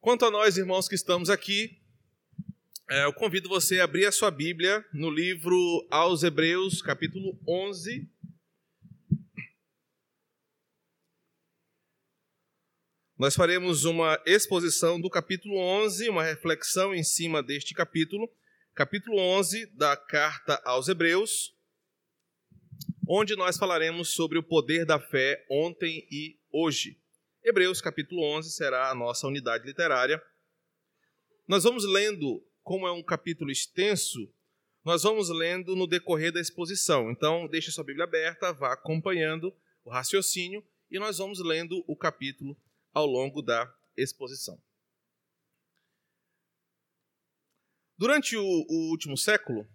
Quanto a nós, irmãos que estamos aqui, é, eu convido você a abrir a sua Bíblia no livro aos Hebreus, capítulo 11. Nós faremos uma exposição do capítulo 11, uma reflexão em cima deste capítulo, capítulo 11 da carta aos Hebreus, onde nós falaremos sobre o poder da fé ontem e hoje. Hebreus capítulo 11 será a nossa unidade literária. Nós vamos lendo, como é um capítulo extenso, nós vamos lendo no decorrer da exposição. Então, deixe sua Bíblia aberta, vá acompanhando o raciocínio e nós vamos lendo o capítulo ao longo da exposição. Durante o, o último século,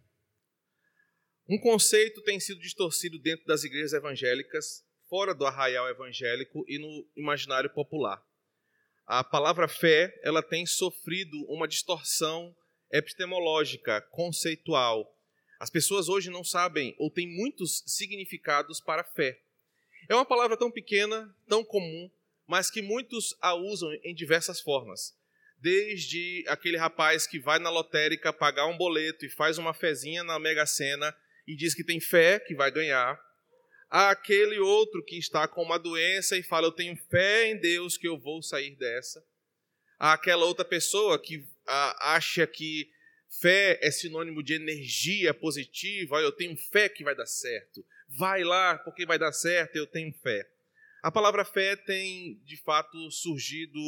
um conceito tem sido distorcido dentro das igrejas evangélicas fora do arraial evangélico e no imaginário popular. A palavra fé, ela tem sofrido uma distorção epistemológica, conceitual. As pessoas hoje não sabem ou têm muitos significados para fé. É uma palavra tão pequena, tão comum, mas que muitos a usam em diversas formas. Desde aquele rapaz que vai na lotérica pagar um boleto e faz uma fezinha na Mega Sena e diz que tem fé que vai ganhar, àquele outro que está com uma doença e fala: Eu tenho fé em Deus que eu vou sair dessa. Àquela outra pessoa que acha que fé é sinônimo de energia positiva, eu tenho fé que vai dar certo. Vai lá porque vai dar certo, eu tenho fé. A palavra fé tem de fato surgido,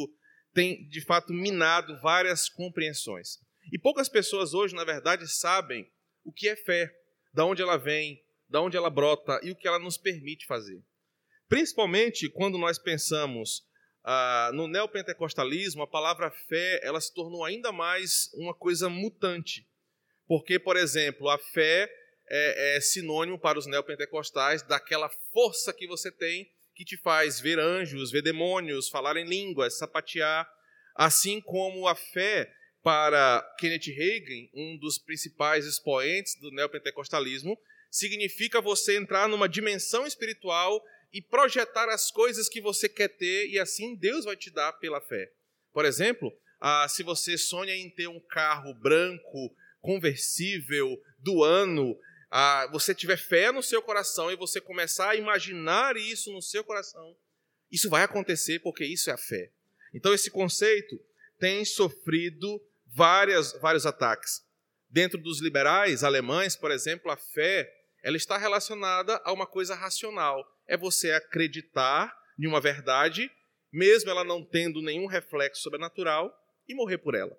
tem de fato minado várias compreensões. E poucas pessoas hoje, na verdade, sabem o que é fé, de onde ela vem, da onde ela brota e o que ela nos permite fazer. Principalmente quando nós pensamos ah, no neopentecostalismo, a palavra fé ela se tornou ainda mais uma coisa mutante. Porque, por exemplo, a fé é, é sinônimo para os neopentecostais daquela força que você tem que te faz ver anjos, ver demônios, falar em línguas, sapatear, assim como a fé para Kenneth Hagin, um dos principais expoentes do neopentecostalismo, significa você entrar numa dimensão espiritual e projetar as coisas que você quer ter, e assim Deus vai te dar pela fé. Por exemplo, ah, se você sonha em ter um carro branco, conversível, do ano, ah, você tiver fé no seu coração e você começar a imaginar isso no seu coração, isso vai acontecer porque isso é a fé. Então, esse conceito tem sofrido várias, vários ataques. Dentro dos liberais alemães, por exemplo, a fé ela está relacionada a uma coisa racional. É você acreditar em uma verdade, mesmo ela não tendo nenhum reflexo sobrenatural, e morrer por ela.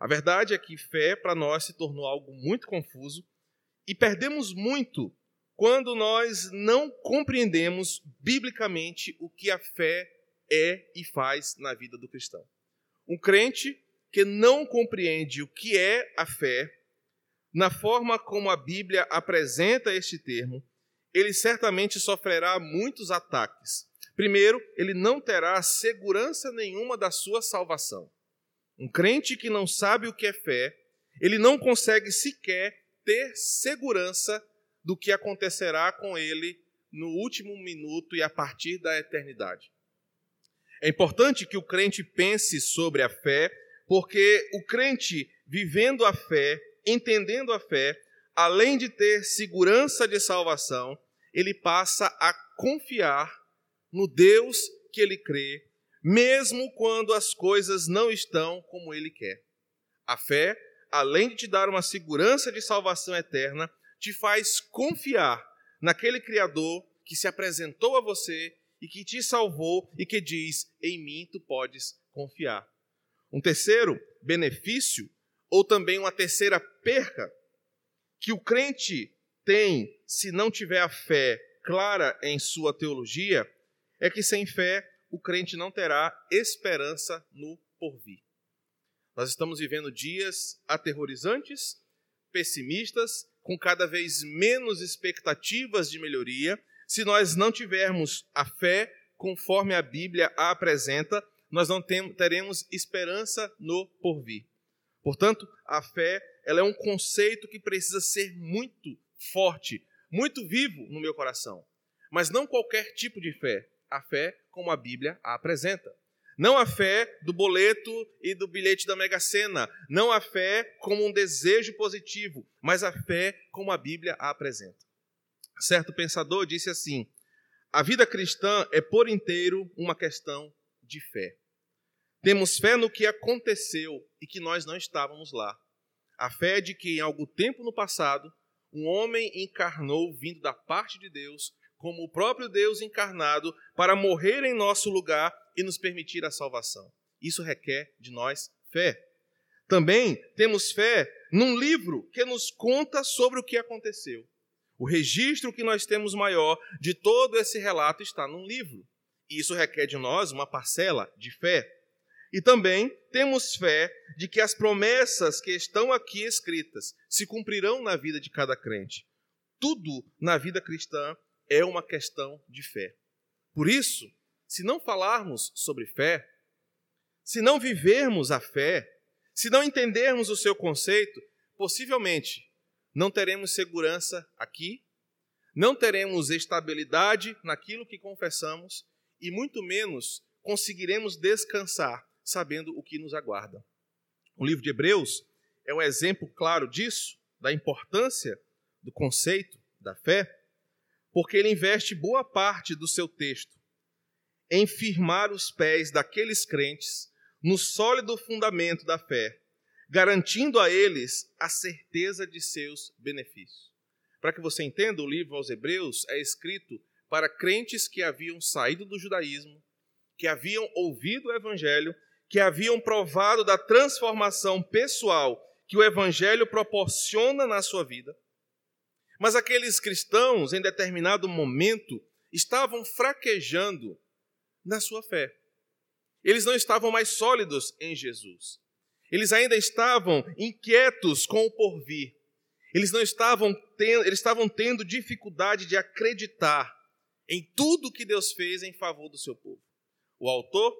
A verdade é que fé para nós se tornou algo muito confuso e perdemos muito quando nós não compreendemos biblicamente o que a fé é e faz na vida do cristão. Um crente que não compreende o que é a fé, na forma como a Bíblia apresenta este termo, ele certamente sofrerá muitos ataques. Primeiro, ele não terá segurança nenhuma da sua salvação. Um crente que não sabe o que é fé, ele não consegue sequer ter segurança do que acontecerá com ele no último minuto e a partir da eternidade. É importante que o crente pense sobre a fé porque o crente, vivendo a fé, entendendo a fé, além de ter segurança de salvação, ele passa a confiar no Deus que ele crê, mesmo quando as coisas não estão como ele quer. A fé, além de te dar uma segurança de salvação eterna, te faz confiar naquele Criador que se apresentou a você e que te salvou e que diz: Em mim tu podes confiar. Um terceiro benefício, ou também uma terceira perca, que o crente tem se não tiver a fé clara em sua teologia, é que sem fé o crente não terá esperança no porvir. Nós estamos vivendo dias aterrorizantes, pessimistas, com cada vez menos expectativas de melhoria. Se nós não tivermos a fé conforme a Bíblia a apresenta, nós não teremos esperança no porvir. Portanto, a fé ela é um conceito que precisa ser muito forte, muito vivo no meu coração. Mas não qualquer tipo de fé. A fé como a Bíblia a apresenta. Não a fé do boleto e do bilhete da Mega Sena. Não a fé como um desejo positivo, mas a fé como a Bíblia a apresenta. Certo pensador disse assim: a vida cristã é por inteiro uma questão de fé. Temos fé no que aconteceu e que nós não estávamos lá. A fé de que em algum tempo no passado, um homem encarnou vindo da parte de Deus, como o próprio Deus encarnado, para morrer em nosso lugar e nos permitir a salvação. Isso requer de nós fé. Também temos fé num livro que nos conta sobre o que aconteceu. O registro que nós temos maior de todo esse relato está num livro. E isso requer de nós uma parcela de fé. E também temos fé de que as promessas que estão aqui escritas se cumprirão na vida de cada crente. Tudo na vida cristã é uma questão de fé. Por isso, se não falarmos sobre fé, se não vivermos a fé, se não entendermos o seu conceito, possivelmente não teremos segurança aqui, não teremos estabilidade naquilo que confessamos e muito menos conseguiremos descansar sabendo o que nos aguarda. O livro de Hebreus é um exemplo claro disso, da importância do conceito da fé, porque ele investe boa parte do seu texto em firmar os pés daqueles crentes no sólido fundamento da fé, garantindo a eles a certeza de seus benefícios. Para que você entenda, o livro aos Hebreus é escrito para crentes que haviam saído do judaísmo, que haviam ouvido o evangelho, que haviam provado da transformação pessoal que o evangelho proporciona na sua vida. Mas aqueles cristãos, em determinado momento, estavam fraquejando na sua fé. Eles não estavam mais sólidos em Jesus. Eles ainda estavam inquietos com o porvir. Eles não estavam tendo, eles estavam tendo dificuldade de acreditar em tudo que Deus fez em favor do seu povo. O autor,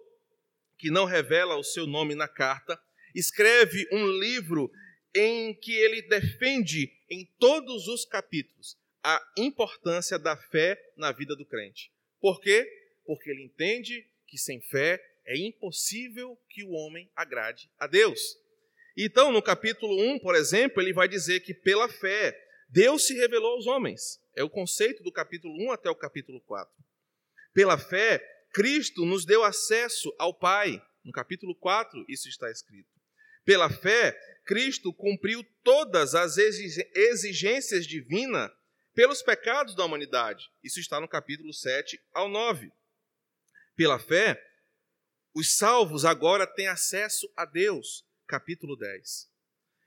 que não revela o seu nome na carta, escreve um livro em que ele defende em todos os capítulos a importância da fé na vida do crente. Por quê? porque ele entende que sem fé é impossível que o homem agrade a Deus. Então, no capítulo 1, por exemplo, ele vai dizer que pela fé Deus se revelou aos homens. É o conceito do capítulo 1 até o capítulo 4. Pela fé, Cristo nos deu acesso ao Pai. No capítulo 4, isso está escrito. Pela fé, Cristo cumpriu todas as exigências divinas pelos pecados da humanidade. Isso está no capítulo 7 ao 9 pela fé, os salvos agora têm acesso a Deus. Capítulo 10.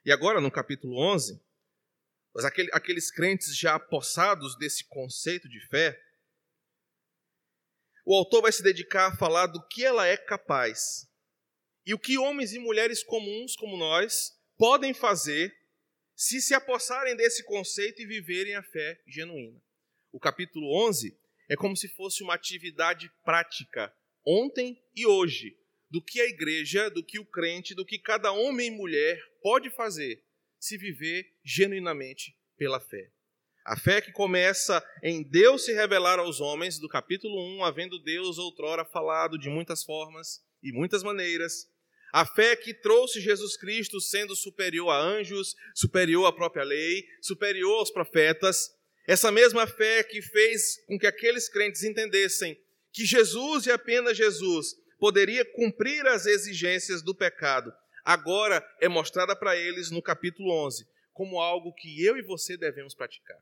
E agora, no capítulo 11, aqueles crentes já apossados desse conceito de fé, o autor vai se dedicar a falar do que ela é capaz e o que homens e mulheres comuns como nós podem fazer se se apossarem desse conceito e viverem a fé genuína. O capítulo 11 é como se fosse uma atividade prática, ontem e hoje, do que a igreja, do que o crente, do que cada homem e mulher pode fazer se viver genuinamente pela fé. A fé que começa em Deus se revelar aos homens, do capítulo 1, havendo Deus outrora falado de muitas formas e muitas maneiras. A fé que trouxe Jesus Cristo sendo superior a anjos, superior à própria lei, superior aos profetas, essa mesma fé que fez com que aqueles crentes entendessem que Jesus e apenas Jesus poderia cumprir as exigências do pecado, agora é mostrada para eles no capítulo 11 como algo que eu e você devemos praticar.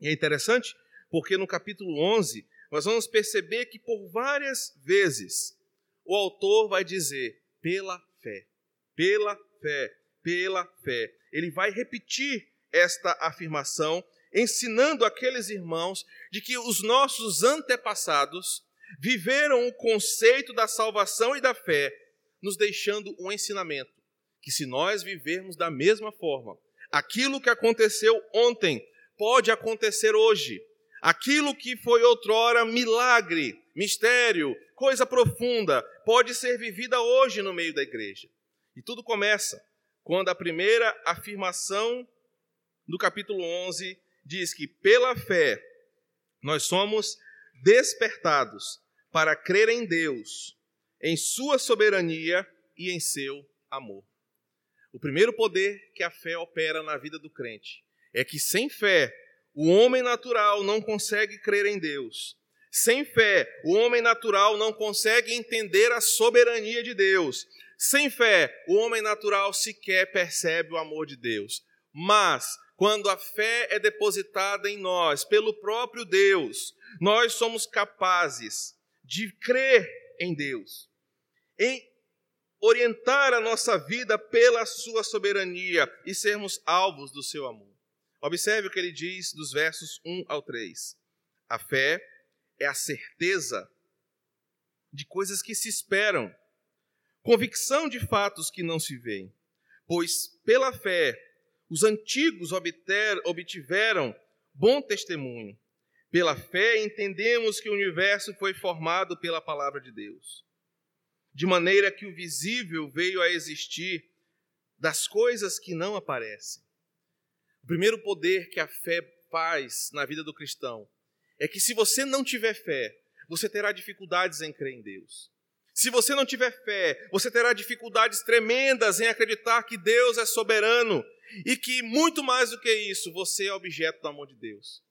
E é interessante porque no capítulo 11 nós vamos perceber que por várias vezes o autor vai dizer pela fé, pela fé, pela fé. Ele vai repetir esta afirmação ensinando aqueles irmãos de que os nossos antepassados viveram o conceito da salvação e da fé, nos deixando um ensinamento que se nós vivermos da mesma forma, aquilo que aconteceu ontem pode acontecer hoje. Aquilo que foi outrora milagre, mistério, coisa profunda, pode ser vivida hoje no meio da igreja. E tudo começa quando a primeira afirmação do capítulo 11 diz que pela fé nós somos despertados para crer em Deus em sua soberania e em seu amor. O primeiro poder que a fé opera na vida do crente é que sem fé o homem natural não consegue crer em Deus. Sem fé, o homem natural não consegue entender a soberania de Deus. Sem fé, o homem natural sequer percebe o amor de Deus. Mas, quando a fé é depositada em nós pelo próprio Deus, nós somos capazes de crer em Deus, em orientar a nossa vida pela sua soberania e sermos alvos do seu amor. Observe o que ele diz dos versos 1 ao 3. A fé é a certeza de coisas que se esperam, convicção de fatos que não se veem. Pois pela fé os antigos obter, obtiveram bom testemunho. Pela fé entendemos que o universo foi formado pela palavra de Deus, de maneira que o visível veio a existir das coisas que não aparecem. O primeiro poder que a fé faz na vida do cristão é que se você não tiver fé, você terá dificuldades em crer em Deus. Se você não tiver fé, você terá dificuldades tremendas em acreditar que Deus é soberano e que, muito mais do que isso, você é objeto do amor de Deus.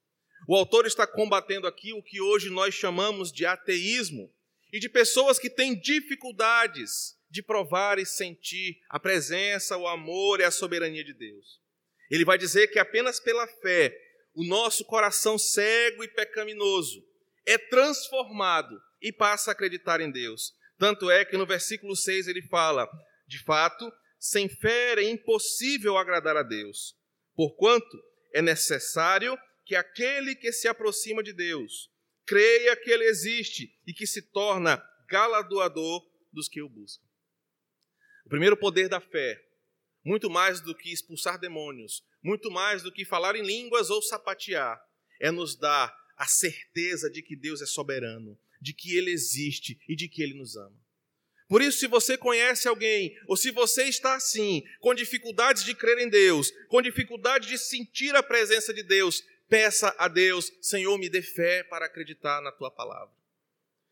O autor está combatendo aqui o que hoje nós chamamos de ateísmo e de pessoas que têm dificuldades de provar e sentir a presença, o amor e a soberania de Deus. Ele vai dizer que apenas pela fé o nosso coração cego e pecaminoso é transformado e passa a acreditar em Deus. Tanto é que no versículo 6 ele fala: de fato, sem fé é impossível agradar a Deus, porquanto é necessário que aquele que se aproxima de Deus creia que ele existe e que se torna galardoador dos que o buscam. O primeiro poder da fé, muito mais do que expulsar demônios, muito mais do que falar em línguas ou sapatear, é nos dar a certeza de que Deus é soberano, de que Ele existe e de que Ele nos ama. Por isso, se você conhece alguém, ou se você está assim, com dificuldades de crer em Deus, com dificuldade de sentir a presença de Deus, peça a Deus: Senhor, me dê fé para acreditar na tua palavra.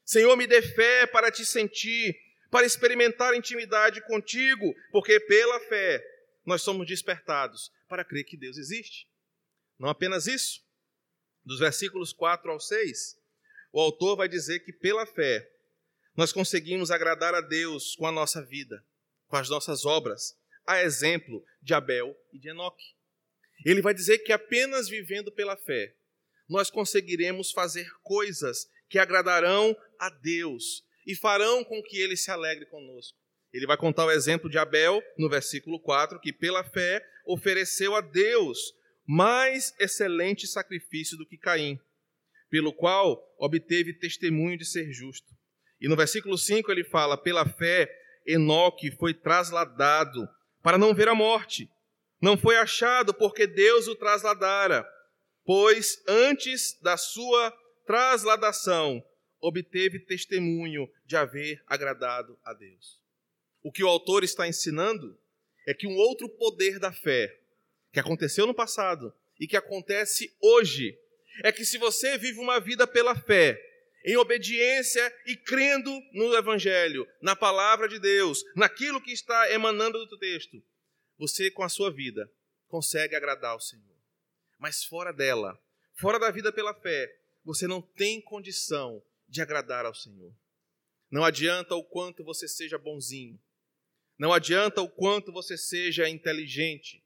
Senhor, me dê fé para te sentir, para experimentar intimidade contigo, porque pela fé nós somos despertados para crer que Deus existe. Não apenas isso, dos versículos 4 ao 6, o autor vai dizer que pela fé nós conseguimos agradar a Deus com a nossa vida, com as nossas obras, a exemplo de Abel e de Enoque. Ele vai dizer que apenas vivendo pela fé nós conseguiremos fazer coisas que agradarão a Deus e farão com que ele se alegre conosco. Ele vai contar o exemplo de Abel, no versículo 4, que pela fé ofereceu a Deus mais excelente sacrifício do que Caim, pelo qual obteve testemunho de ser justo. E no versículo 5 ele fala: pela fé, Enoque foi trasladado para não ver a morte. Não foi achado porque Deus o trasladara, pois antes da sua trasladação obteve testemunho de haver agradado a Deus. O que o autor está ensinando é que um outro poder da fé, que aconteceu no passado e que acontece hoje, é que se você vive uma vida pela fé, em obediência e crendo no Evangelho, na palavra de Deus, naquilo que está emanando do texto, você com a sua vida consegue agradar ao Senhor. Mas fora dela, fora da vida pela fé, você não tem condição de agradar ao Senhor. Não adianta o quanto você seja bonzinho, não adianta o quanto você seja inteligente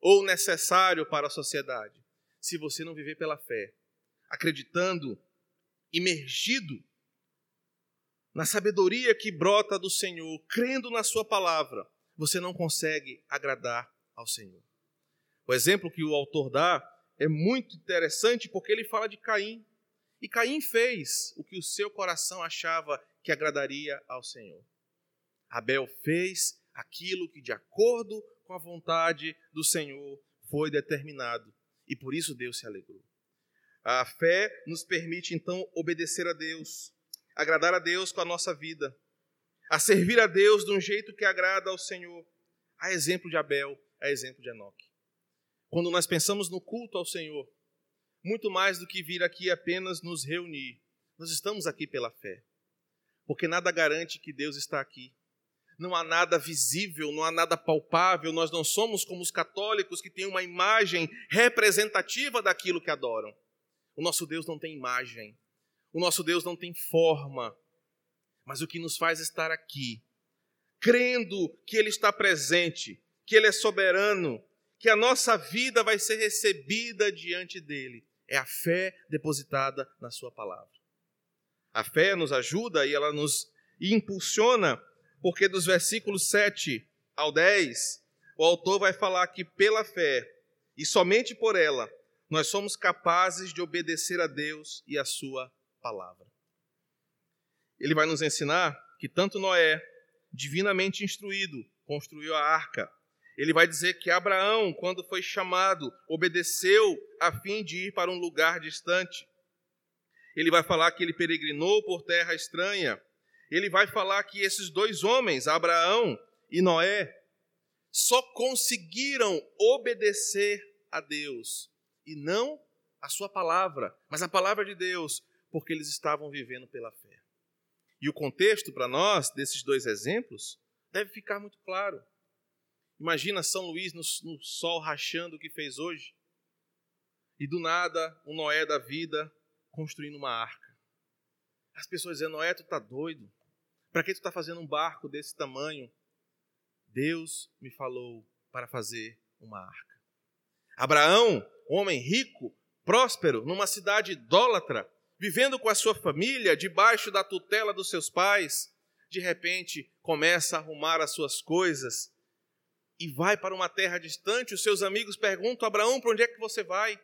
ou necessário para a sociedade, se você não viver pela fé, acreditando, imergido na sabedoria que brota do Senhor, crendo na Sua palavra, você não consegue agradar ao Senhor. O exemplo que o autor dá é muito interessante porque ele fala de Caim. E Caim fez o que o seu coração achava que agradaria ao Senhor. Abel fez aquilo que, de acordo com a vontade do Senhor, foi determinado. E por isso Deus se alegrou. A fé nos permite, então, obedecer a Deus, agradar a Deus com a nossa vida, a servir a Deus de um jeito que agrada ao Senhor. A exemplo de Abel, a exemplo de Enoque. Quando nós pensamos no culto ao Senhor, muito mais do que vir aqui apenas nos reunir, nós estamos aqui pela fé porque nada garante que Deus está aqui. Não há nada visível, não há nada palpável, nós não somos como os católicos que têm uma imagem representativa daquilo que adoram. O nosso Deus não tem imagem, o nosso Deus não tem forma, mas o que nos faz estar aqui, crendo que Ele está presente, que Ele é soberano, que a nossa vida vai ser recebida diante dele, é a fé depositada na Sua palavra. A fé nos ajuda e ela nos impulsiona, porque dos versículos 7 ao 10, o autor vai falar que pela fé e somente por ela nós somos capazes de obedecer a Deus e a Sua palavra. Ele vai nos ensinar que tanto Noé, divinamente instruído, construiu a arca. Ele vai dizer que Abraão, quando foi chamado, obedeceu a fim de ir para um lugar distante. Ele vai falar que ele peregrinou por terra estranha. Ele vai falar que esses dois homens, Abraão e Noé, só conseguiram obedecer a Deus e não a sua palavra, mas a palavra de Deus, porque eles estavam vivendo pela fé. E o contexto para nós desses dois exemplos deve ficar muito claro. Imagina São Luís no, no sol rachando o que fez hoje, e do nada um Noé da vida construindo uma arca. As pessoas dizendo, Noé, tu tá doido? Para que tu está fazendo um barco desse tamanho? Deus me falou para fazer uma arca. Abraão, homem rico, próspero, numa cidade idólatra, vivendo com a sua família, debaixo da tutela dos seus pais, de repente começa a arrumar as suas coisas e vai para uma terra distante. Os seus amigos perguntam: Abraão, para onde é que você vai?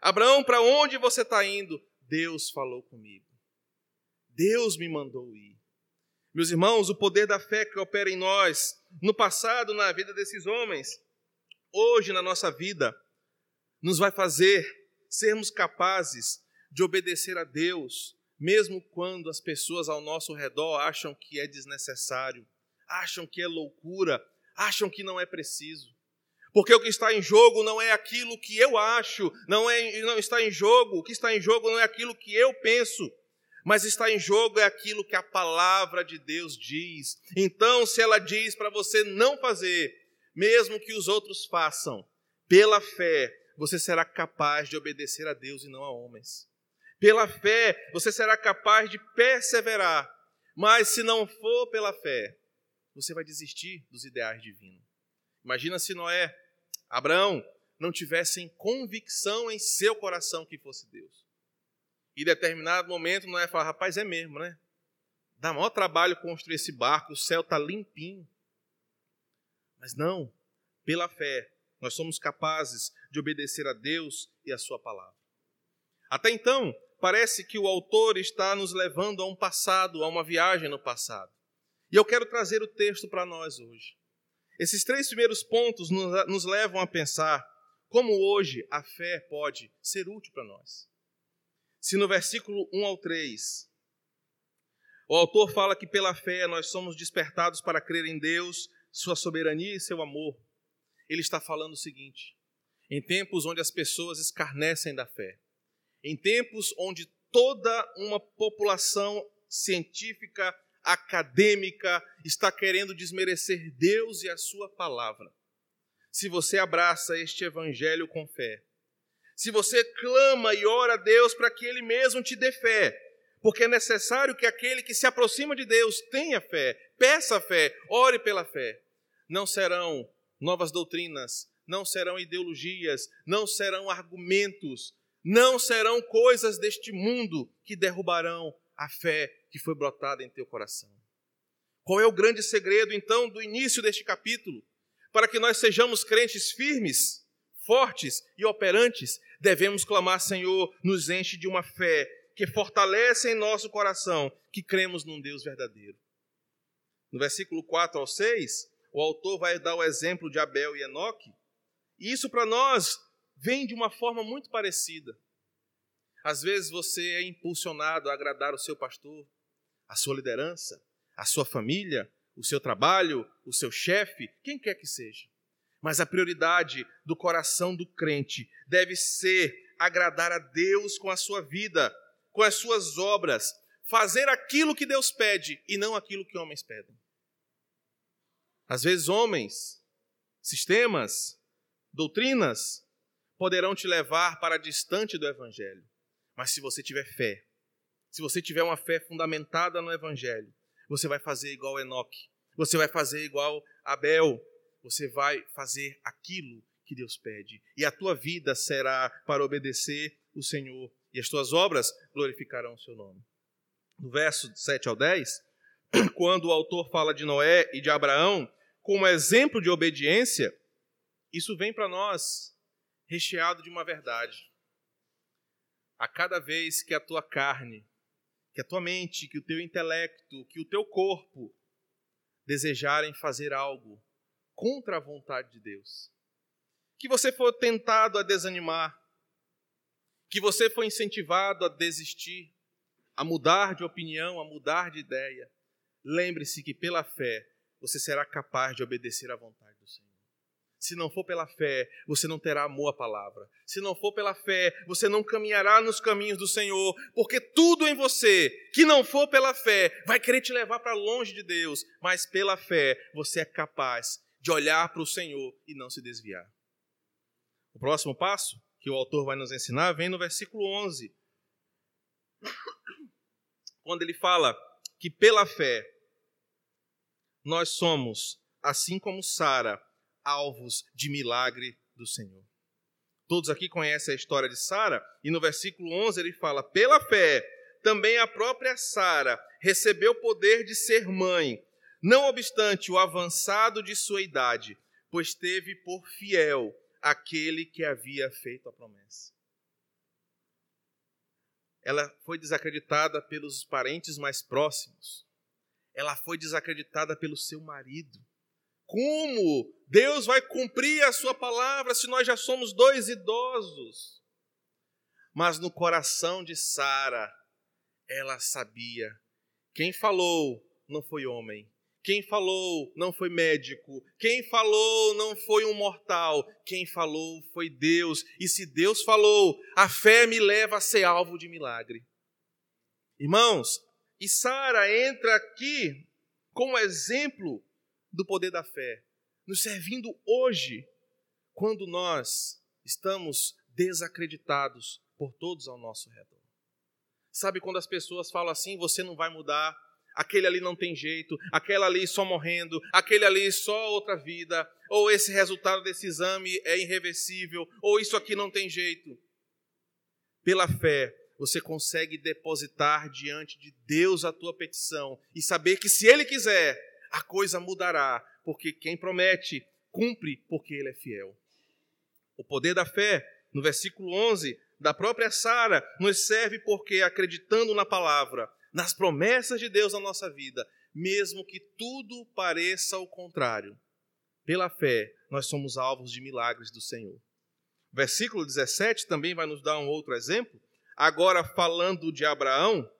Abraão, para onde você está indo? Deus falou comigo. Deus me mandou ir. Meus irmãos, o poder da fé que opera em nós, no passado, na vida desses homens, hoje na nossa vida, nos vai fazer sermos capazes de obedecer a Deus, mesmo quando as pessoas ao nosso redor acham que é desnecessário, acham que é loucura, acham que não é preciso. Porque o que está em jogo não é aquilo que eu acho, não, é, não está em jogo, o que está em jogo não é aquilo que eu penso, mas está em jogo é aquilo que a palavra de Deus diz. Então, se ela diz para você não fazer, mesmo que os outros façam, pela fé, você será capaz de obedecer a Deus e não a homens. Pela fé, você será capaz de perseverar, mas se não for pela fé, você vai desistir dos ideais divinos. Imagina se Noé Abraão não tivessem convicção em seu coração que fosse Deus. E em determinado momento Noé fala, rapaz, é mesmo, né? Dá maior trabalho construir esse barco, o céu está limpinho. Mas não, pela fé, nós somos capazes de obedecer a Deus e a sua palavra. Até então, parece que o autor está nos levando a um passado, a uma viagem no passado. E eu quero trazer o texto para nós hoje. Esses três primeiros pontos nos levam a pensar como hoje a fé pode ser útil para nós. Se no versículo 1 ao 3, o autor fala que pela fé nós somos despertados para crer em Deus, sua soberania e seu amor, ele está falando o seguinte: em tempos onde as pessoas escarnecem da fé, em tempos onde toda uma população científica acadêmica está querendo desmerecer Deus e a sua palavra. Se você abraça este evangelho com fé, se você clama e ora a Deus para que Ele mesmo te dê fé, porque é necessário que aquele que se aproxima de Deus tenha fé, peça fé, ore pela fé. Não serão novas doutrinas, não serão ideologias, não serão argumentos, não serão coisas deste mundo que derrubarão a fé que foi brotada em teu coração. Qual é o grande segredo, então, do início deste capítulo? Para que nós sejamos crentes firmes, fortes e operantes, devemos clamar, Senhor, nos enche de uma fé que fortalece em nosso coração que cremos num Deus verdadeiro. No versículo 4 ao 6, o autor vai dar o exemplo de Abel e Enoque, e isso para nós vem de uma forma muito parecida. Às vezes você é impulsionado a agradar o seu pastor, a sua liderança, a sua família, o seu trabalho, o seu chefe, quem quer que seja. Mas a prioridade do coração do crente deve ser agradar a Deus com a sua vida, com as suas obras, fazer aquilo que Deus pede e não aquilo que homens pedem. Às vezes, homens, sistemas, doutrinas poderão te levar para distante do Evangelho. Mas se você tiver fé, se você tiver uma fé fundamentada no Evangelho, você vai fazer igual Enoque, você vai fazer igual Abel, você vai fazer aquilo que Deus pede. E a tua vida será para obedecer o Senhor, e as tuas obras glorificarão o seu nome. No verso 7 ao 10, quando o autor fala de Noé e de Abraão como exemplo de obediência, isso vem para nós recheado de uma verdade. A cada vez que a tua carne, que a tua mente, que o teu intelecto, que o teu corpo desejarem fazer algo contra a vontade de Deus, que você for tentado a desanimar, que você for incentivado a desistir, a mudar de opinião, a mudar de ideia, lembre-se que pela fé você será capaz de obedecer à vontade. Se não for pela fé, você não terá amor à palavra. Se não for pela fé, você não caminhará nos caminhos do Senhor, porque tudo em você que não for pela fé vai querer te levar para longe de Deus, mas pela fé você é capaz de olhar para o Senhor e não se desviar. O próximo passo que o autor vai nos ensinar vem no versículo 11, quando ele fala que pela fé nós somos, assim como Sara, alvos de milagre do Senhor. Todos aqui conhecem a história de Sara, e no versículo 11 ele fala: pela fé, também a própria Sara recebeu o poder de ser mãe, não obstante o avançado de sua idade, pois teve por fiel aquele que havia feito a promessa. Ela foi desacreditada pelos parentes mais próximos. Ela foi desacreditada pelo seu marido. Como Deus vai cumprir a sua palavra se nós já somos dois idosos? Mas no coração de Sara, ela sabia. Quem falou não foi homem, quem falou não foi médico, quem falou não foi um mortal, quem falou foi Deus. E se Deus falou, a fé me leva a ser alvo de milagre. Irmãos, e Sara entra aqui como exemplo do poder da fé, nos servindo hoje, quando nós estamos desacreditados por todos ao nosso redor. Sabe quando as pessoas falam assim, você não vai mudar, aquele ali não tem jeito, aquela ali só morrendo, aquele ali só outra vida, ou esse resultado desse exame é irreversível, ou isso aqui não tem jeito. Pela fé, você consegue depositar diante de Deus a tua petição e saber que se Ele quiser, a coisa mudará, porque quem promete, cumpre, porque Ele é fiel. O poder da fé, no versículo 11, da própria Sara, nos serve porque, acreditando na palavra, nas promessas de Deus na nossa vida, mesmo que tudo pareça o contrário. Pela fé, nós somos alvos de milagres do Senhor. Versículo 17 também vai nos dar um outro exemplo, agora falando de Abraão,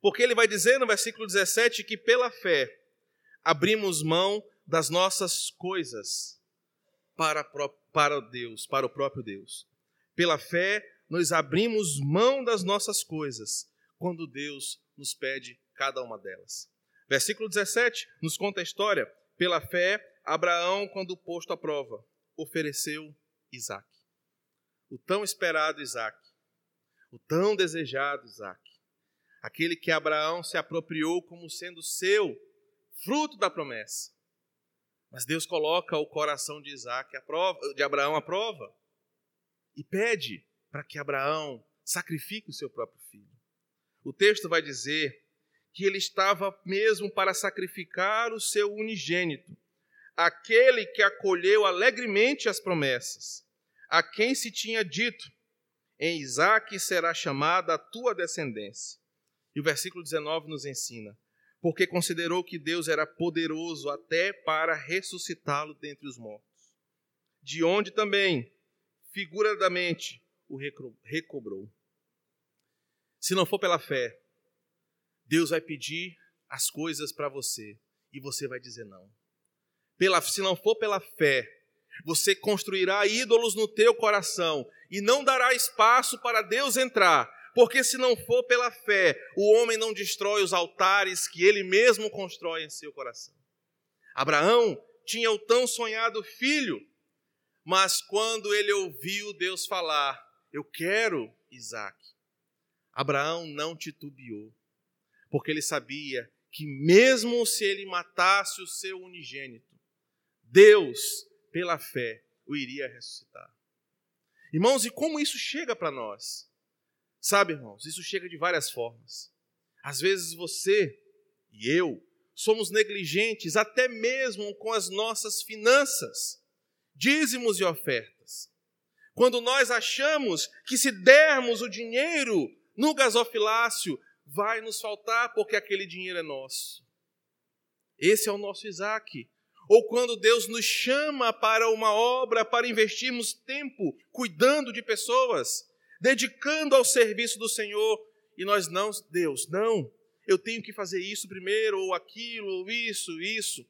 porque ele vai dizer no versículo 17 que pela fé abrimos mão das nossas coisas para, para Deus, para o próprio Deus. Pela fé, nós abrimos mão das nossas coisas quando Deus nos pede cada uma delas. Versículo 17 nos conta a história. Pela fé, Abraão, quando posto à prova, ofereceu Isaac. O tão esperado Isaac. O tão desejado Isaac. Aquele que Abraão se apropriou como sendo seu, fruto da promessa. Mas Deus coloca o coração de Isaac à prova, de Abraão à prova e pede para que Abraão sacrifique o seu próprio filho o texto vai dizer que ele estava mesmo para sacrificar o seu unigênito, aquele que acolheu alegremente as promessas, a quem se tinha dito: em Isaque será chamada a tua descendência. E o versículo 19 nos ensina: porque considerou que Deus era poderoso até para ressuscitá-lo dentre os mortos, de onde também, figuradamente, o recobrou. Se não for pela fé, Deus vai pedir as coisas para você e você vai dizer não. Pela, se não for pela fé, você construirá ídolos no teu coração e não dará espaço para Deus entrar, porque se não for pela fé, o homem não destrói os altares que ele mesmo constrói em seu coração. Abraão tinha o tão sonhado filho, mas quando ele ouviu Deus falar, eu quero Isaac, Abraão não titubeou, porque ele sabia que mesmo se ele matasse o seu unigênito, Deus, pela fé, o iria ressuscitar. Irmãos, e como isso chega para nós? Sabe, irmãos, isso chega de várias formas. Às vezes você e eu somos negligentes até mesmo com as nossas finanças, dízimos e ofertas. Quando nós achamos que se dermos o dinheiro no gasofilácio, vai nos faltar porque aquele dinheiro é nosso. Esse é o nosso Isaac. Ou quando Deus nos chama para uma obra, para investirmos tempo cuidando de pessoas, dedicando ao serviço do Senhor, e nós não, Deus, não, eu tenho que fazer isso primeiro, ou aquilo, ou isso, isso.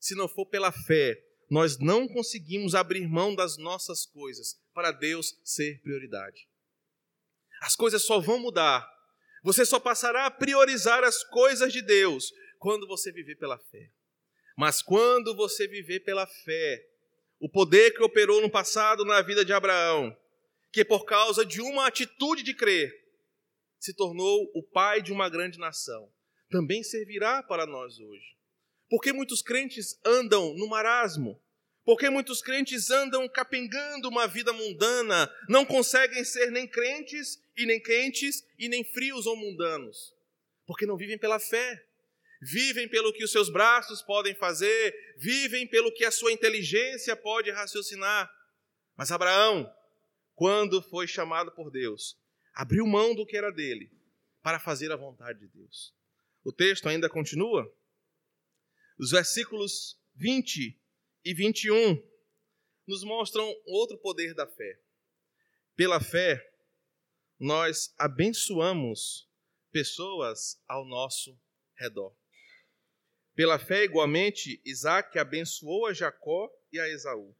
Se não for pela fé, nós não conseguimos abrir mão das nossas coisas para Deus ser prioridade. As coisas só vão mudar. Você só passará a priorizar as coisas de Deus quando você viver pela fé. Mas quando você viver pela fé, o poder que operou no passado na vida de Abraão, que por causa de uma atitude de crer, se tornou o pai de uma grande nação, também servirá para nós hoje. Porque muitos crentes andam no marasmo, porque muitos crentes andam capengando uma vida mundana, não conseguem ser nem crentes e nem quentes e nem frios ou mundanos, porque não vivem pela fé. Vivem pelo que os seus braços podem fazer, vivem pelo que a sua inteligência pode raciocinar. Mas Abraão, quando foi chamado por Deus, abriu mão do que era dele para fazer a vontade de Deus. O texto ainda continua. Os versículos 20 e 21 nos mostram outro poder da fé. Pela fé, nós abençoamos pessoas ao nosso redor. Pela fé, igualmente, Isaac abençoou a Jacó e a Esaú,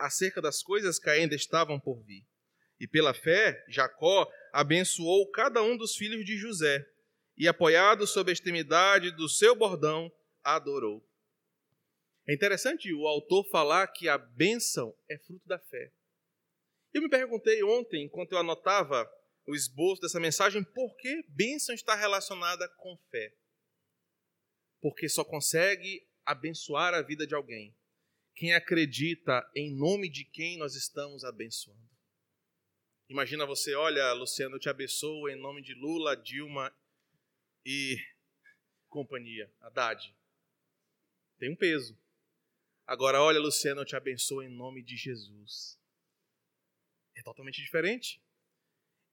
acerca das coisas que ainda estavam por vir. E pela fé, Jacó abençoou cada um dos filhos de José, e apoiado sob a extremidade do seu bordão, adorou. É interessante o autor falar que a bênção é fruto da fé. Eu me perguntei ontem, enquanto eu anotava o esboço dessa mensagem, por que bênção está relacionada com fé? Porque só consegue abençoar a vida de alguém quem acredita em nome de quem nós estamos abençoando. Imagina você, olha, Luciano, eu te abençoo em nome de Lula, Dilma e companhia, Haddad. Tem um peso. Agora, olha, Luciano, eu te abençoo em nome de Jesus. É totalmente diferente.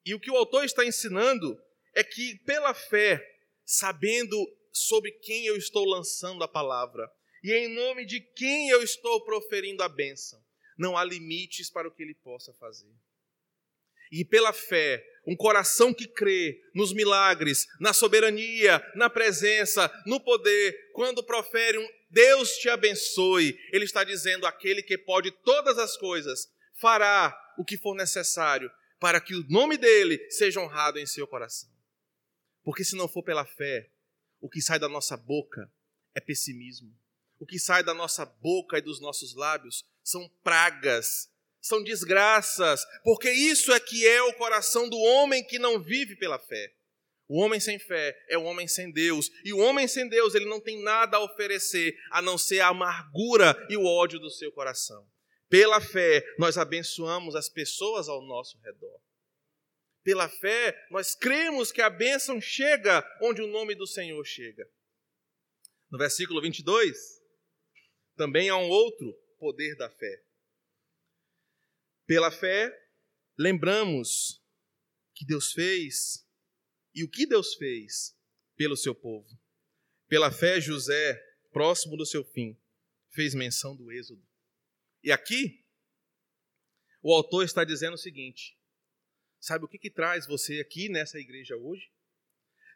E o que o autor está ensinando é que, pela fé, sabendo sobre quem eu estou lançando a palavra e em nome de quem eu estou proferindo a bênção, não há limites para o que ele possa fazer e pela fé, um coração que crê nos milagres, na soberania, na presença, no poder, quando profere um Deus te abençoe, ele está dizendo: aquele que pode todas as coisas fará o que for necessário para que o nome dele seja honrado em seu coração. Porque se não for pela fé, o que sai da nossa boca é pessimismo. O que sai da nossa boca e dos nossos lábios são pragas são desgraças, porque isso é que é o coração do homem que não vive pela fé. O homem sem fé é o homem sem Deus, e o homem sem Deus, ele não tem nada a oferecer a não ser a amargura e o ódio do seu coração. Pela fé, nós abençoamos as pessoas ao nosso redor. Pela fé, nós cremos que a bênção chega onde o nome do Senhor chega. No versículo 22, também há um outro poder da fé. Pela fé, lembramos que Deus fez e o que Deus fez pelo seu povo. Pela fé, José, próximo do seu fim, fez menção do Êxodo. E aqui, o autor está dizendo o seguinte: sabe o que, que traz você aqui nessa igreja hoje?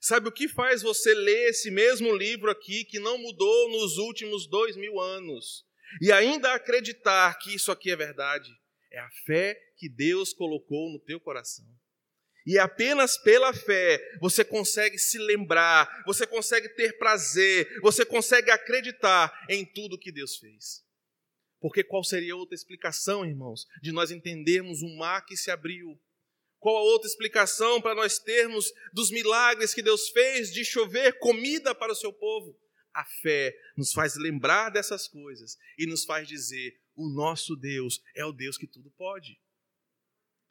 Sabe o que faz você ler esse mesmo livro aqui que não mudou nos últimos dois mil anos e ainda acreditar que isso aqui é verdade? É a fé que Deus colocou no teu coração. E apenas pela fé você consegue se lembrar, você consegue ter prazer, você consegue acreditar em tudo que Deus fez. Porque qual seria outra explicação, irmãos, de nós entendermos um mar que se abriu? Qual a outra explicação para nós termos dos milagres que Deus fez de chover comida para o seu povo? A fé nos faz lembrar dessas coisas e nos faz dizer: o nosso Deus é o Deus que tudo pode.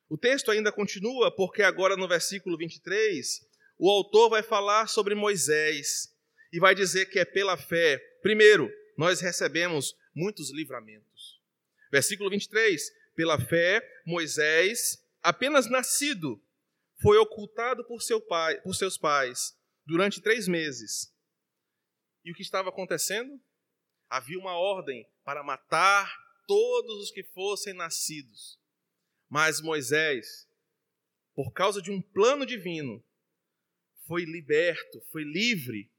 O texto ainda continua, porque agora no versículo 23, o autor vai falar sobre Moisés e vai dizer que é pela fé. Primeiro, nós recebemos muitos livramentos. Versículo 23: Pela fé, Moisés, apenas nascido, foi ocultado por, seu pai, por seus pais durante três meses. E o que estava acontecendo? Havia uma ordem para matar todos os que fossem nascidos. Mas Moisés, por causa de um plano divino, foi liberto, foi livre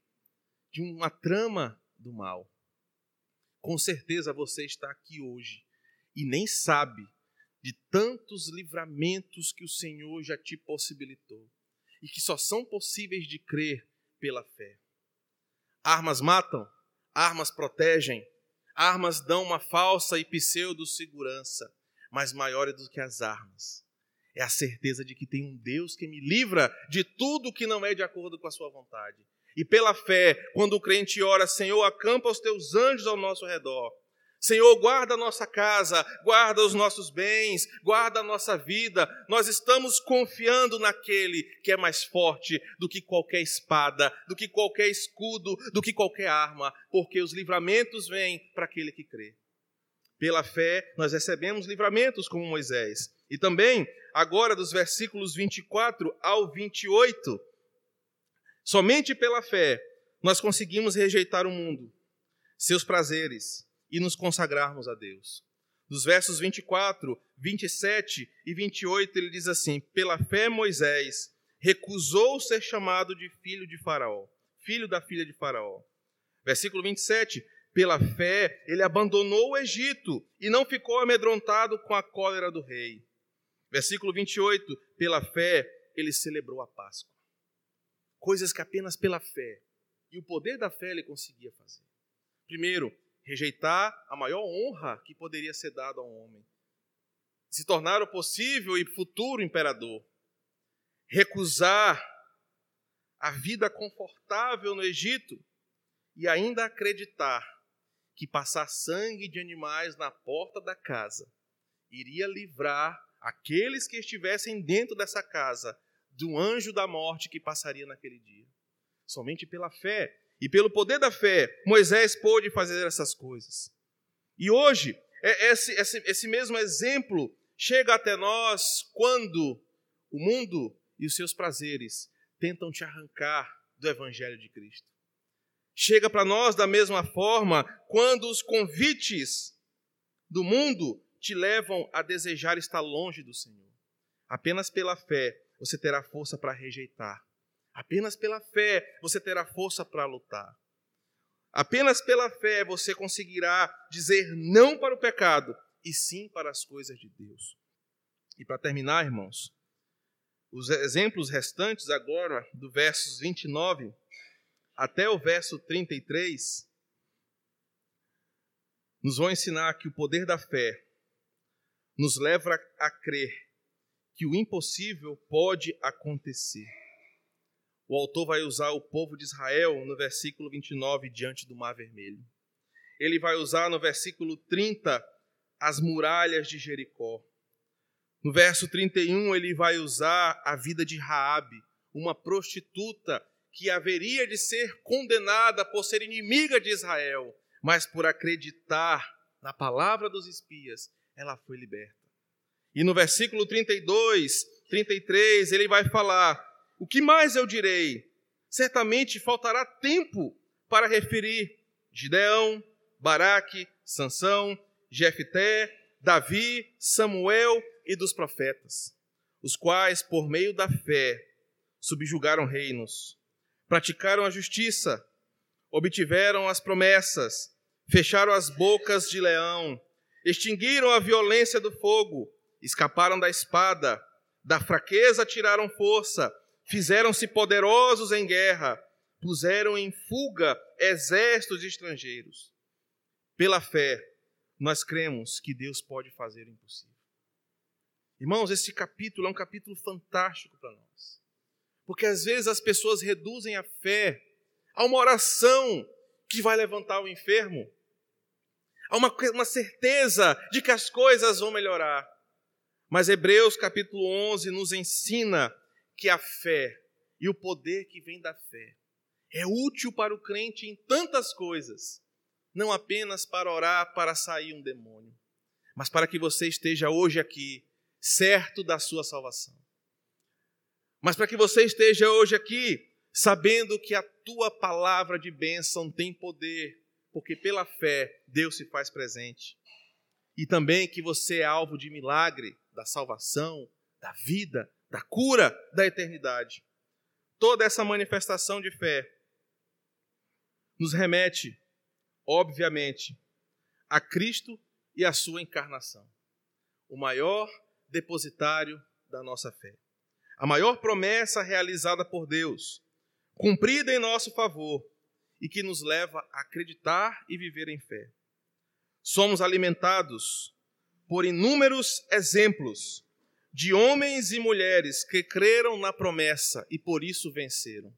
de uma trama do mal. Com certeza você está aqui hoje e nem sabe de tantos livramentos que o Senhor já te possibilitou e que só são possíveis de crer pela fé. Armas matam, armas protegem, armas dão uma falsa e pseudo-segurança mas maior é do que as armas. É a certeza de que tem um Deus que me livra de tudo que não é de acordo com a sua vontade. E pela fé, quando o crente ora, Senhor, acampa os teus anjos ao nosso redor. Senhor, guarda a nossa casa, guarda os nossos bens, guarda a nossa vida. Nós estamos confiando naquele que é mais forte do que qualquer espada, do que qualquer escudo, do que qualquer arma, porque os livramentos vêm para aquele que crê. Pela fé, nós recebemos livramentos como Moisés. E também, agora dos versículos 24 ao 28, somente pela fé nós conseguimos rejeitar o mundo, seus prazeres e nos consagrarmos a Deus. Dos versos 24, 27 e 28, ele diz assim: Pela fé, Moisés recusou ser chamado de filho de Faraó, filho da filha de Faraó. Versículo 27, pela fé, ele abandonou o Egito e não ficou amedrontado com a cólera do rei. Versículo 28. Pela fé, ele celebrou a Páscoa. Coisas que apenas pela fé e o poder da fé ele conseguia fazer. Primeiro, rejeitar a maior honra que poderia ser dada a um homem. Se tornar o possível e futuro imperador. Recusar a vida confortável no Egito e ainda acreditar que passar sangue de animais na porta da casa iria livrar aqueles que estivessem dentro dessa casa do anjo da morte que passaria naquele dia. Somente pela fé e pelo poder da fé, Moisés pôde fazer essas coisas. E hoje, é, esse, esse, esse mesmo exemplo chega até nós quando o mundo e os seus prazeres tentam te arrancar do Evangelho de Cristo. Chega para nós da mesma forma quando os convites do mundo te levam a desejar estar longe do Senhor. Apenas pela fé você terá força para rejeitar. Apenas pela fé você terá força para lutar. Apenas pela fé você conseguirá dizer não para o pecado e sim para as coisas de Deus. E para terminar, irmãos, os exemplos restantes agora, do versos 29 até o verso 33, nos vão ensinar que o poder da fé nos leva a crer que o impossível pode acontecer. O autor vai usar o povo de Israel no versículo 29 diante do Mar Vermelho. Ele vai usar no versículo 30 as muralhas de Jericó. No verso 31 ele vai usar a vida de Raabe, uma prostituta que haveria de ser condenada por ser inimiga de Israel, mas por acreditar na palavra dos espias, ela foi liberta. E no versículo 32, 33, ele vai falar: O que mais eu direi? Certamente faltará tempo para referir Gideão, Baraque, Sansão, Jefté, Davi, Samuel e dos profetas, os quais, por meio da fé, subjugaram reinos praticaram a justiça, obtiveram as promessas, fecharam as bocas de leão, extinguiram a violência do fogo, escaparam da espada, Da fraqueza tiraram força, fizeram-se poderosos em guerra, puseram em fuga exércitos estrangeiros. Pela fé, nós cremos que Deus pode fazer o impossível. Irmãos, esse capítulo é um capítulo fantástico para nós. Porque às vezes as pessoas reduzem a fé a uma oração que vai levantar o enfermo, a uma, uma certeza de que as coisas vão melhorar. Mas Hebreus capítulo 11 nos ensina que a fé e o poder que vem da fé é útil para o crente em tantas coisas, não apenas para orar para sair um demônio, mas para que você esteja hoje aqui certo da sua salvação. Mas para que você esteja hoje aqui sabendo que a tua palavra de bênção tem poder, porque pela fé Deus se faz presente. E também que você é alvo de milagre, da salvação, da vida, da cura, da eternidade. Toda essa manifestação de fé nos remete, obviamente, a Cristo e a sua encarnação, o maior depositário da nossa fé. A maior promessa realizada por Deus cumprida em nosso favor e que nos leva a acreditar e viver em fé. Somos alimentados por inúmeros exemplos de homens e mulheres que creram na promessa e por isso venceram.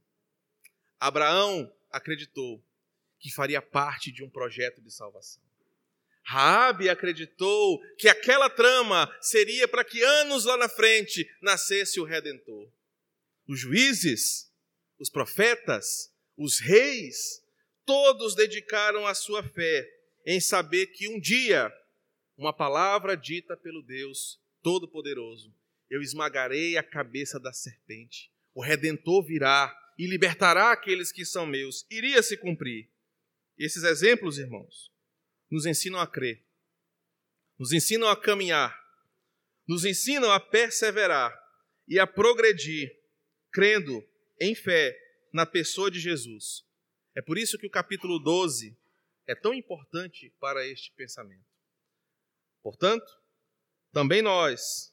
Abraão acreditou que faria parte de um projeto de salvação. Raabe acreditou que aquela trama seria para que anos lá na frente nascesse o redentor. Os juízes os profetas, os reis, todos dedicaram a sua fé em saber que um dia, uma palavra dita pelo Deus Todo-Poderoso, eu esmagarei a cabeça da serpente, o redentor virá e libertará aqueles que são meus, iria se cumprir. Esses exemplos, irmãos, nos ensinam a crer, nos ensinam a caminhar, nos ensinam a perseverar e a progredir, crendo em fé na pessoa de Jesus. É por isso que o capítulo 12 é tão importante para este pensamento. Portanto, também nós,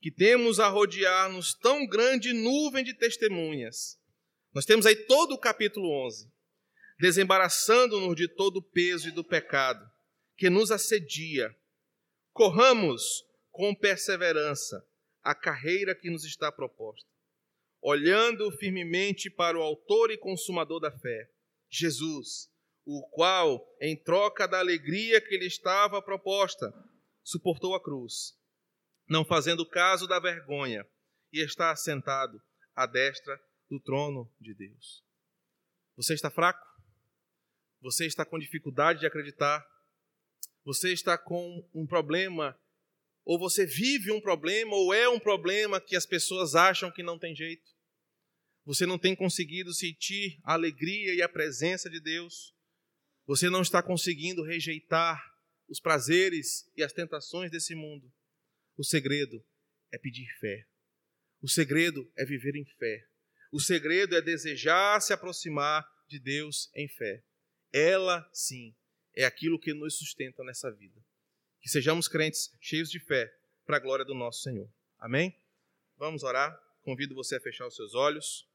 que temos a rodear-nos tão grande nuvem de testemunhas, nós temos aí todo o capítulo 11, desembaraçando-nos de todo o peso e do pecado que nos assedia. Corramos com perseverança a carreira que nos está proposta olhando firmemente para o Autor e Consumador da fé, Jesus, o qual, em troca da alegria que lhe estava proposta, suportou a cruz, não fazendo caso da vergonha, e está assentado à destra do trono de Deus. Você está fraco? Você está com dificuldade de acreditar? Você está com um problema ou você vive um problema, ou é um problema que as pessoas acham que não tem jeito. Você não tem conseguido sentir a alegria e a presença de Deus. Você não está conseguindo rejeitar os prazeres e as tentações desse mundo. O segredo é pedir fé. O segredo é viver em fé. O segredo é desejar se aproximar de Deus em fé. Ela, sim, é aquilo que nos sustenta nessa vida. Que sejamos crentes cheios de fé para a glória do nosso Senhor. Amém? Vamos orar. Convido você a fechar os seus olhos.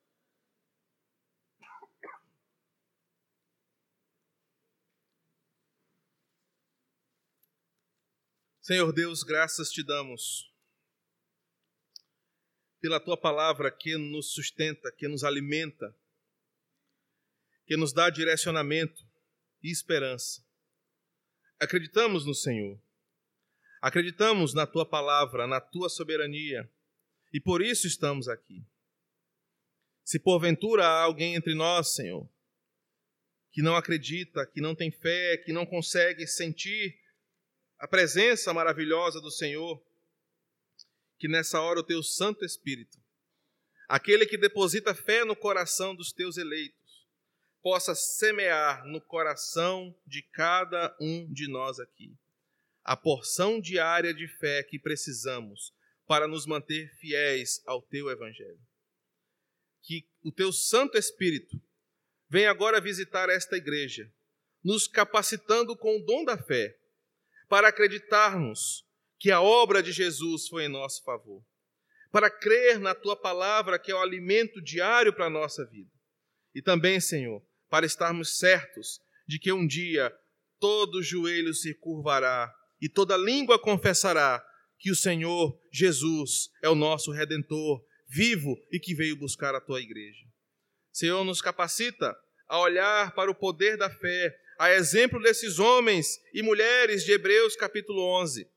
Senhor Deus, graças te damos pela tua palavra que nos sustenta, que nos alimenta, que nos dá direcionamento e esperança. Acreditamos no Senhor. Acreditamos na tua palavra, na tua soberania, e por isso estamos aqui. Se porventura há alguém entre nós, Senhor, que não acredita, que não tem fé, que não consegue sentir a presença maravilhosa do Senhor, que nessa hora o teu Santo Espírito, aquele que deposita fé no coração dos teus eleitos, possa semear no coração de cada um de nós aqui a porção diária de fé que precisamos para nos manter fiéis ao teu evangelho. Que o teu Santo Espírito venha agora visitar esta igreja, nos capacitando com o dom da fé para acreditarmos que a obra de Jesus foi em nosso favor, para crer na tua palavra, que é o alimento diário para a nossa vida. E também, Senhor, para estarmos certos de que um dia todo joelho se curvará e toda língua confessará que o Senhor Jesus é o nosso redentor, vivo e que veio buscar a tua igreja. Senhor, nos capacita a olhar para o poder da fé, a exemplo desses homens e mulheres de Hebreus capítulo 11,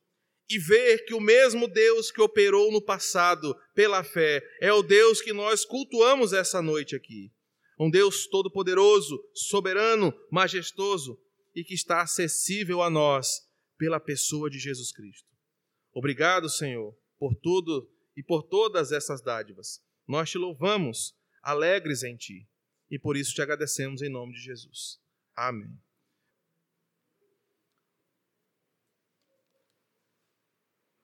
e ver que o mesmo Deus que operou no passado pela fé é o Deus que nós cultuamos essa noite aqui. Um Deus todo-poderoso, soberano, majestoso e que está acessível a nós pela pessoa de Jesus Cristo. Obrigado, Senhor, por tudo e por todas essas dádivas. Nós te louvamos, alegres em ti, e por isso te agradecemos em nome de Jesus. Amém.